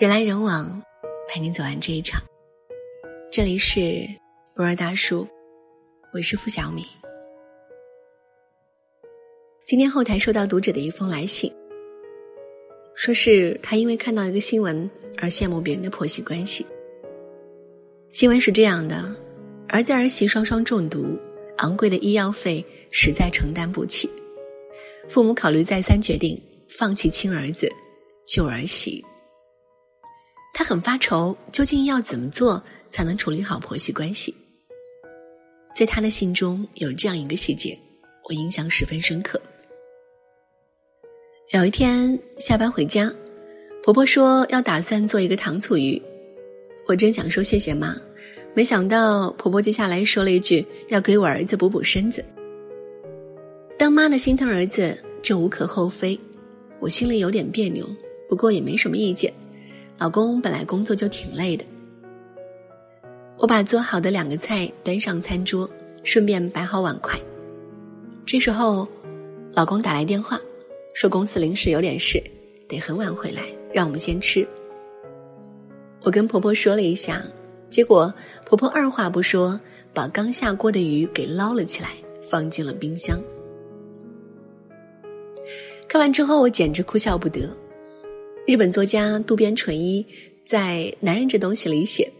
人来人往，陪你走完这一场。这里是博尔大叔，我是付小米。今天后台收到读者的一封来信，说是他因为看到一个新闻而羡慕别人的婆媳关系。新闻是这样的：儿子儿媳双双中毒，昂贵的医药费实在承担不起，父母考虑再三，决定放弃亲儿子。救儿媳，他很发愁，究竟要怎么做才能处理好婆媳关系？在他的信中有这样一个细节，我印象十分深刻。有一天下班回家，婆婆说要打算做一个糖醋鱼，我真想说谢谢妈，没想到婆婆接下来说了一句要给我儿子补补身子。当妈的心疼儿子，这无可厚非，我心里有点别扭。不过也没什么意见，老公本来工作就挺累的。我把做好的两个菜端上餐桌，顺便摆好碗筷。这时候，老公打来电话，说公司临时有点事，得很晚回来，让我们先吃。我跟婆婆说了一下，结果婆婆二话不说，把刚下锅的鱼给捞了起来，放进了冰箱。看完之后，我简直哭笑不得。日本作家渡边淳一在《男人这东西》里写，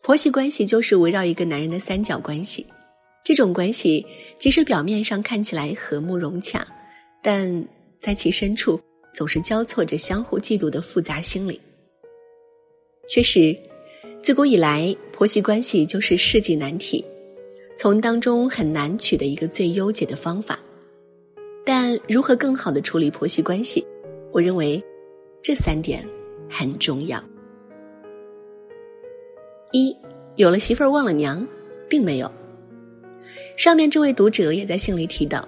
婆媳关系就是围绕一个男人的三角关系。这种关系即使表面上看起来和睦融洽，但在其深处总是交错着相互嫉妒的复杂心理。确实，自古以来，婆媳关系就是世纪难题，从当中很难取得一个最优解的方法。但如何更好的处理婆媳关系，我认为。这三点很重要。一有了媳妇儿忘了娘，并没有。上面这位读者也在信里提到，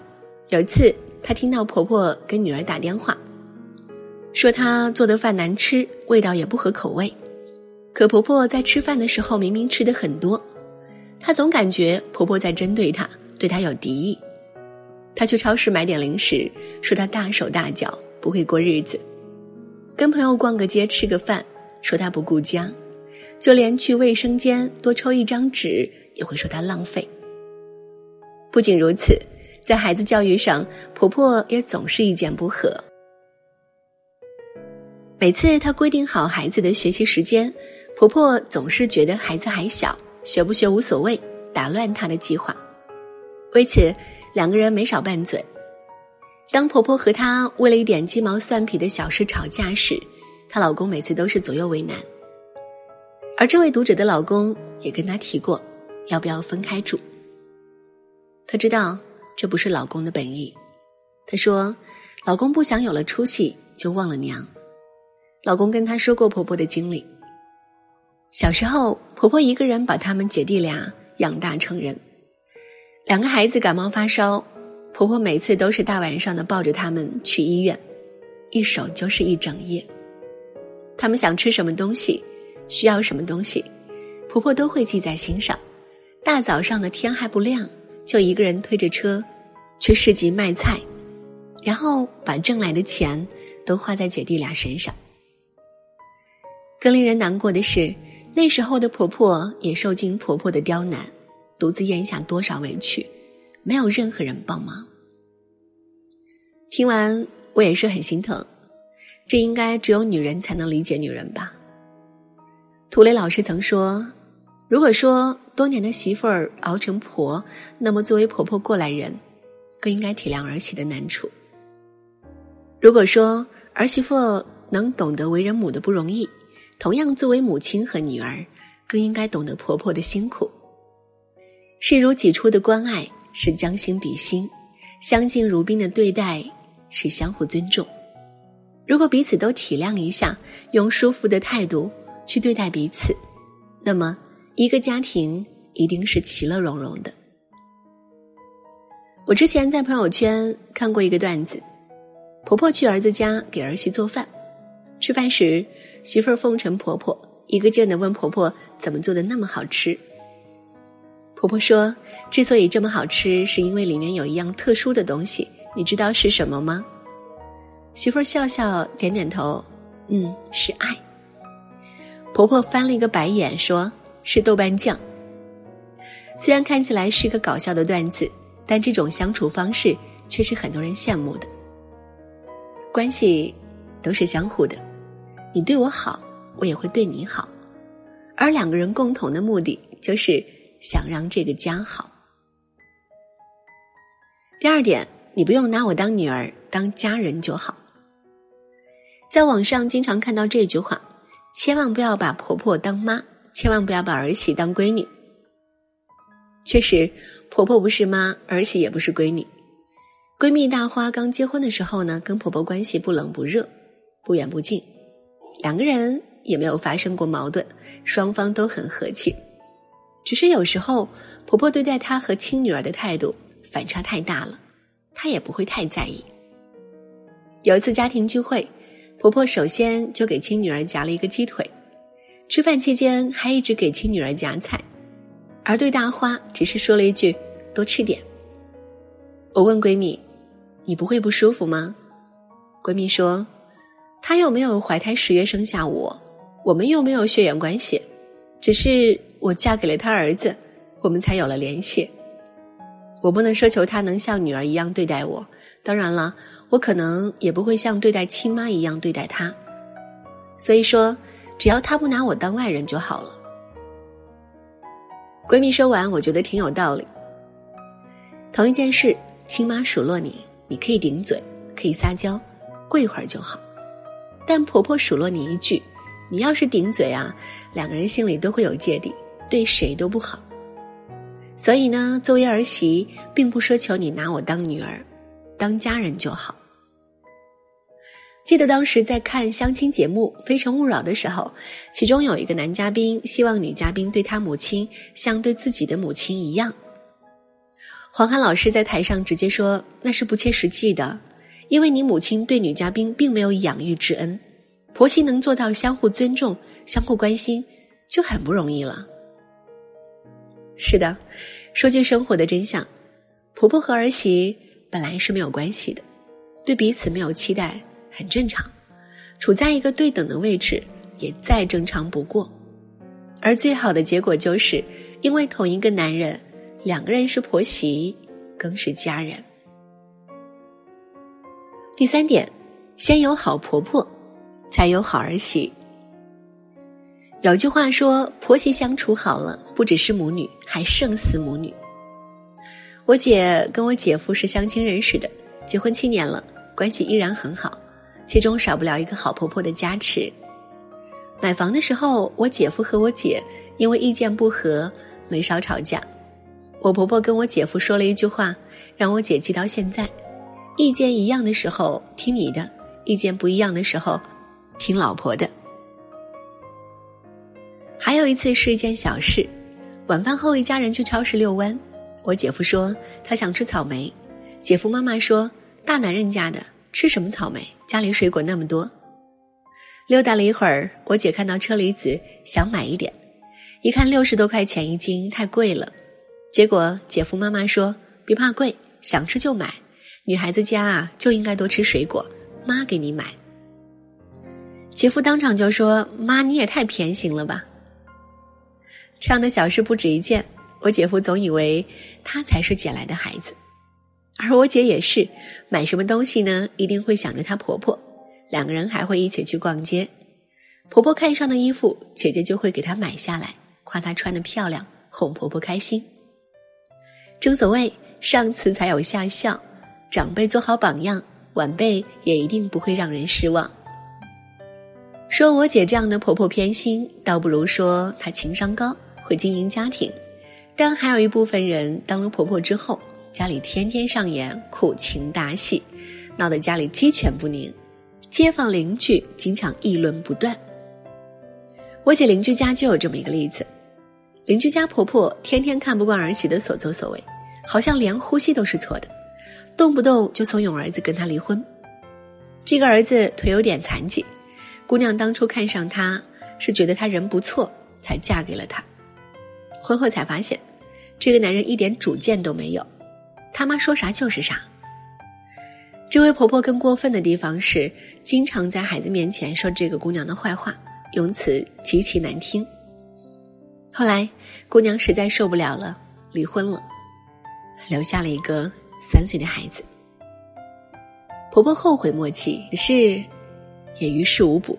有一次她听到婆婆跟女儿打电话，说她做的饭难吃，味道也不合口味。可婆婆在吃饭的时候明明吃的很多，她总感觉婆婆在针对她，对她有敌意。她去超市买点零食，说她大手大脚，不会过日子。跟朋友逛个街吃个饭，说他不顾家；就连去卫生间多抽一张纸，也会说他浪费。不仅如此，在孩子教育上，婆婆也总是意见不合。每次她规定好孩子的学习时间，婆婆总是觉得孩子还小，学不学无所谓，打乱她的计划。为此，两个人没少拌嘴。当婆婆和她为了一点鸡毛蒜皮的小事吵架时，她老公每次都是左右为难。而这位读者的老公也跟她提过，要不要分开住。她知道这不是老公的本意。她说，老公不想有了出息就忘了娘。老公跟她说过婆婆的经历。小时候，婆婆一个人把他们姐弟俩养大成人，两个孩子感冒发烧。婆婆每次都是大晚上的抱着他们去医院，一守就是一整夜。他们想吃什么东西，需要什么东西，婆婆都会记在心上。大早上的天还不亮，就一个人推着车去市集卖菜，然后把挣来的钱都花在姐弟俩身上。更令人难过的是，那时候的婆婆也受尽婆婆的刁难，独自咽下多少委屈。没有任何人帮忙。听完，我也是很心疼。这应该只有女人才能理解女人吧？涂磊老师曾说：“如果说多年的媳妇儿熬成婆，那么作为婆婆过来人，更应该体谅儿媳的难处。如果说儿媳妇能懂得为人母的不容易，同样作为母亲和女儿，更应该懂得婆婆的辛苦。视如己出的关爱。”是将心比心，相敬如宾的对待是相互尊重。如果彼此都体谅一下，用舒服的态度去对待彼此，那么一个家庭一定是其乐融融的。我之前在朋友圈看过一个段子：婆婆去儿子家给儿媳做饭，吃饭时媳妇儿奉承婆婆，一个劲儿的问婆婆怎么做的那么好吃。婆婆说：“之所以这么好吃，是因为里面有一样特殊的东西，你知道是什么吗？”媳妇儿笑笑点点头：“嗯，是爱。”婆婆翻了一个白眼，说是豆瓣酱。虽然看起来是个搞笑的段子，但这种相处方式却是很多人羡慕的。关系都是相互的，你对我好，我也会对你好，而两个人共同的目的就是想让这个家好。第二点，你不用拿我当女儿，当家人就好。在网上经常看到这句话：千万不要把婆婆当妈，千万不要把儿媳当闺女。确实，婆婆不是妈，儿媳也不是闺女。闺蜜大花刚结婚的时候呢，跟婆婆关系不冷不热，不远不近，两个人也没有发生过矛盾，双方都很和气。只是有时候婆婆对待她和亲女儿的态度反差太大了，她也不会太在意。有一次家庭聚会，婆婆首先就给亲女儿夹了一个鸡腿，吃饭期间还一直给亲女儿夹菜。而对大花只是说了一句：“多吃点。”我问闺蜜：“你不会不舒服吗？”闺蜜说：“她又没有怀胎十月生下我，我们又没有血缘关系，只是我嫁给了他儿子，我们才有了联系。我不能奢求他能像女儿一样对待我，当然了，我可能也不会像对待亲妈一样对待他。所以说，只要他不拿我当外人就好了。”闺蜜说完，我觉得挺有道理。同一件事，亲妈数落你，你可以顶嘴，可以撒娇，过一会儿就好；但婆婆数落你一句，你要是顶嘴啊，两个人心里都会有芥蒂，对谁都不好。所以呢，作为儿媳，并不奢求你拿我当女儿，当家人就好。记得当时在看相亲节目《非诚勿扰》的时候，其中有一个男嘉宾希望女嘉宾对他母亲像对自己的母亲一样。黄涵老师在台上直接说：“那是不切实际的，因为你母亲对女嘉宾并没有养育之恩，婆媳能做到相互尊重、相互关心，就很不容易了。”是的，说句生活的真相，婆婆和儿媳本来是没有关系的，对彼此没有期待。很正常，处在一个对等的位置也再正常不过，而最好的结果就是因为同一个男人，两个人是婆媳，更是家人。第三点，先有好婆婆，才有好儿媳。有句话说，婆媳相处好了，不只是母女，还胜似母女。我姐跟我姐夫是相亲认识的，结婚七年了，关系依然很好。其中少不了一个好婆婆的加持。买房的时候，我姐夫和我姐因为意见不合没少吵架。我婆婆跟我姐夫说了一句话，让我姐记到现在：意见一样的时候听你的，意见不一样的时候听老婆的。还有一次是一件小事，晚饭后一家人去超市遛弯，我姐夫说他想吃草莓，姐夫妈妈说大男人家的。吃什么草莓？家里水果那么多。溜达了一会儿，我姐看到车厘子，想买一点，一看六十多块钱一斤，太贵了。结果姐夫妈妈说：“别怕贵，想吃就买。女孩子家啊，就应该多吃水果，妈给你买。”姐夫当场就说：“妈，你也太偏心了吧！”这样的小事不止一件，我姐夫总以为他才是捡来的孩子。而我姐也是，买什么东西呢？一定会想着她婆婆，两个人还会一起去逛街。婆婆看上的衣服，姐姐就会给她买下来，夸她穿的漂亮，哄婆婆开心。正所谓上次才有下效，长辈做好榜样，晚辈也一定不会让人失望。说我姐这样的婆婆偏心，倒不如说她情商高，会经营家庭。但还有一部分人当了婆婆之后。家里天天上演苦情大戏，闹得家里鸡犬不宁，街坊邻居经常议论不断。我姐邻居家就有这么一个例子，邻居家婆婆天天看不惯儿媳的所作所为，好像连呼吸都是错的，动不动就怂恿儿子跟她离婚。这个儿子腿有点残疾，姑娘当初看上他是觉得他人不错，才嫁给了他。婚后才发现，这个男人一点主见都没有。他妈说啥就是啥。这位婆婆更过分的地方是，经常在孩子面前说这个姑娘的坏话，用词极其难听。后来，姑娘实在受不了了，离婚了，留下了一个三岁的孩子。婆婆后悔莫及，可是也于事无补。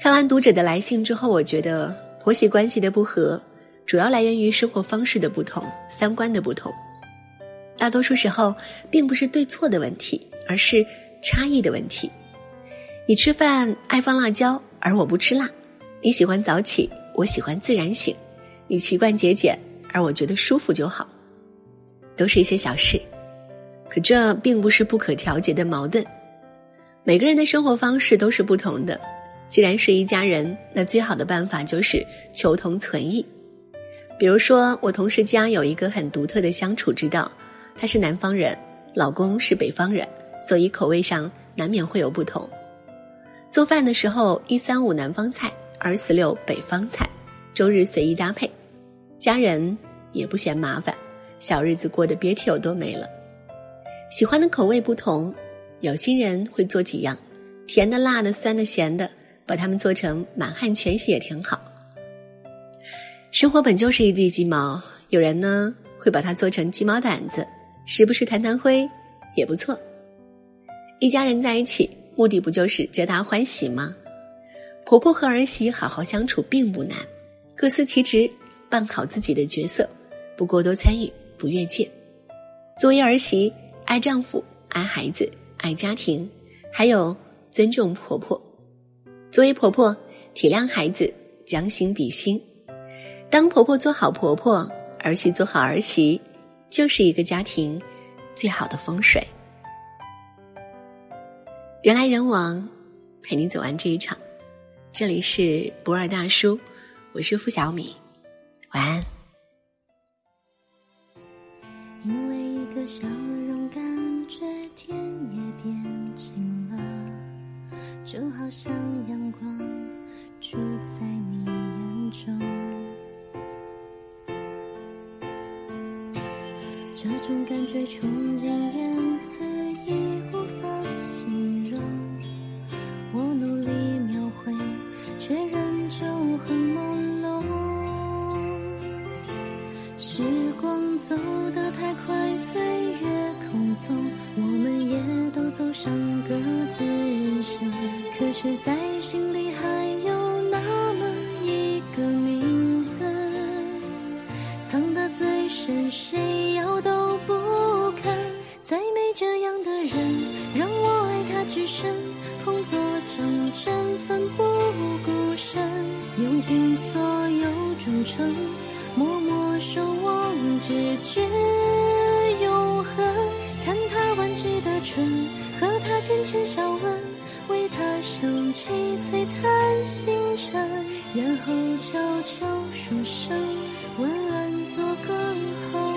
看完读者的来信之后，我觉得婆媳关系的不和，主要来源于生活方式的不同、三观的不同。大多数时候，并不是对错的问题，而是差异的问题。你吃饭爱放辣椒，而我不吃辣；你喜欢早起，我喜欢自然醒；你习惯节俭，而我觉得舒服就好。都是一些小事。可这并不是不可调节的矛盾，每个人的生活方式都是不同的。既然是一家人，那最好的办法就是求同存异。比如说，我同事家有一个很独特的相处之道，他是南方人，老公是北方人，所以口味上难免会有不同。做饭的时候，一三五南方菜，二四六北方菜，周日随意搭配，家人也不嫌麻烦，小日子过得别提有多美了。喜欢的口味不同，有心人会做几样，甜的、辣的、酸的、咸的，把它们做成满汉全席也挺好。生活本就是一地鸡毛，有人呢会把它做成鸡毛掸子，时不时弹弹灰也不错。一家人在一起，目的不就是皆大欢喜吗？婆婆和儿媳好好相处并不难，各司其职，扮好自己的角色，不过多参与，不越界。作为儿媳。爱丈夫，爱孩子，爱家庭，还有尊重婆婆。作为婆婆，体谅孩子，将心比心。当婆婆做好婆婆，儿媳做好儿媳，就是一个家庭最好的风水。人来人往，陪你走完这一场。这里是博尔大叔，我是付小米，晚安。因为一个小。就好像阳光住在你眼中，这种感觉冲进眼爱他至深，同作战争，奋不顾身，用尽所有忠诚，默默守望，直至永恒。看他弯起的唇，和他浅浅笑吻。为他升起璀璨星辰，然后悄悄说声晚安，做个好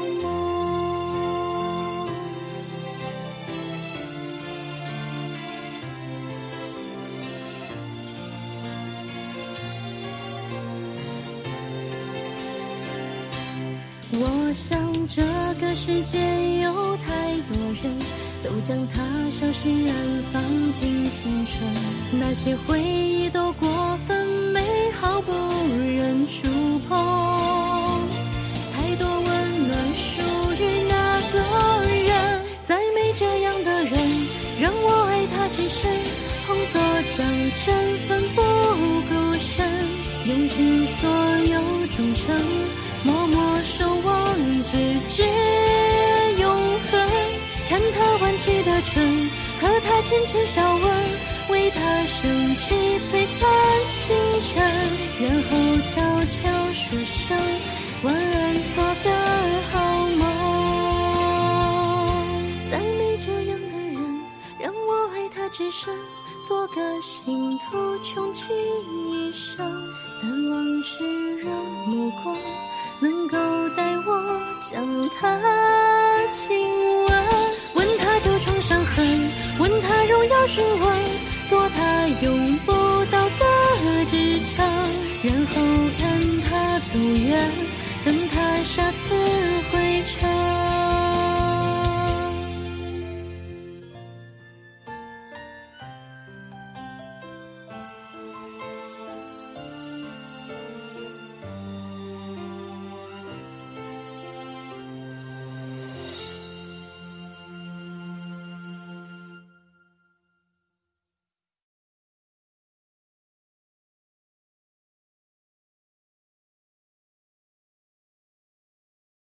我想这个世界有太多人。都将它小心安放进青春，那些回忆都过分美好，不忍触碰。直至。起的唇，和他浅浅笑吻，为他升起璀璨星辰，然后悄悄说声晚安，做个好梦。再没这样的人，让我爱他至深，做个信徒穷其一生，但往事热目光，能够带我将他亲吻。问他旧创伤痕，问他荣耀询问，做他永不到的支撑，然后看他走远，等他下次。